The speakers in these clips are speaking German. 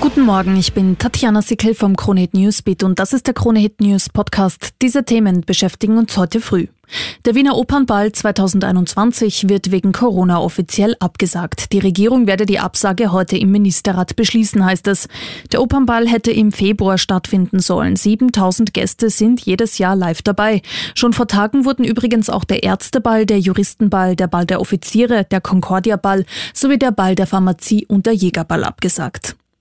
Guten Morgen, ich bin Tatjana Sickel vom Kronehit Newsbeat und das ist der Kronehit News Podcast. Diese Themen beschäftigen uns heute früh. Der Wiener Opernball 2021 wird wegen Corona offiziell abgesagt. Die Regierung werde die Absage heute im Ministerrat beschließen, heißt es. Der Opernball hätte im Februar stattfinden sollen. 7000 Gäste sind jedes Jahr live dabei. Schon vor Tagen wurden übrigens auch der Ärzteball, der Juristenball, der Ball der Offiziere, der Concordia-Ball sowie der Ball der Pharmazie und der Jägerball abgesagt.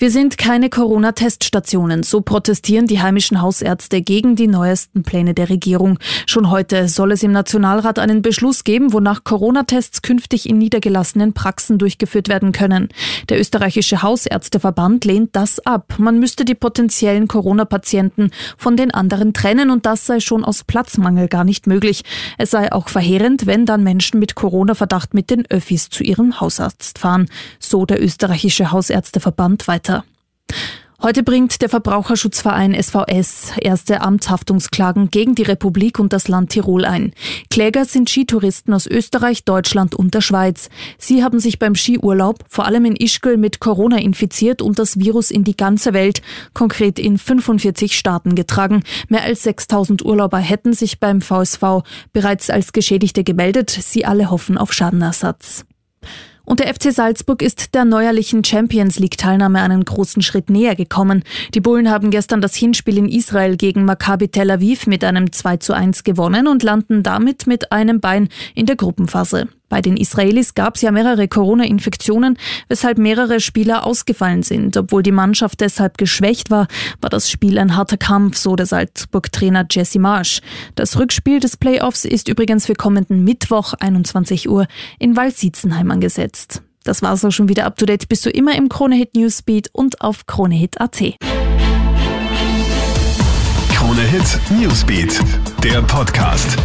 Wir sind keine Corona-Teststationen. So protestieren die heimischen Hausärzte gegen die neuesten Pläne der Regierung. Schon heute soll es im Nationalrat einen Beschluss geben, wonach Corona-Tests künftig in niedergelassenen Praxen durchgeführt werden können. Der österreichische Hausärzteverband lehnt das ab. Man müsste die potenziellen Corona-Patienten von den anderen trennen und das sei schon aus Platzmangel gar nicht möglich. Es sei auch verheerend, wenn dann Menschen mit Corona-Verdacht mit den Öffis zu ihrem Hausarzt fahren. So der österreichische Hausärzteverband weiter. Heute bringt der Verbraucherschutzverein SVS erste Amtshaftungsklagen gegen die Republik und das Land Tirol ein. Kläger sind Skitouristen aus Österreich, Deutschland und der Schweiz. Sie haben sich beim Skiurlaub vor allem in Ischgl mit Corona infiziert und das Virus in die ganze Welt, konkret in 45 Staaten getragen. Mehr als 6000 Urlauber hätten sich beim VSV bereits als Geschädigte gemeldet. Sie alle hoffen auf Schadenersatz. Und der FC Salzburg ist der neuerlichen Champions League-Teilnahme einen großen Schritt näher gekommen. Die Bullen haben gestern das Hinspiel in Israel gegen Maccabi Tel Aviv mit einem 2 zu 1 gewonnen und landen damit mit einem Bein in der Gruppenphase. Bei den Israelis gab es ja mehrere Corona-Infektionen, weshalb mehrere Spieler ausgefallen sind. Obwohl die Mannschaft deshalb geschwächt war, war das Spiel ein harter Kampf, so der Salzburg-Trainer Jesse Marsch. Das Rückspiel des Playoffs ist übrigens für kommenden Mittwoch 21 Uhr in Waldsitzenheim angesetzt. Das war's auch schon wieder up to date. Bist du immer im Kronehit Newsbeat und auf Kronehit.at. Kronehit Newsbeat, der Podcast.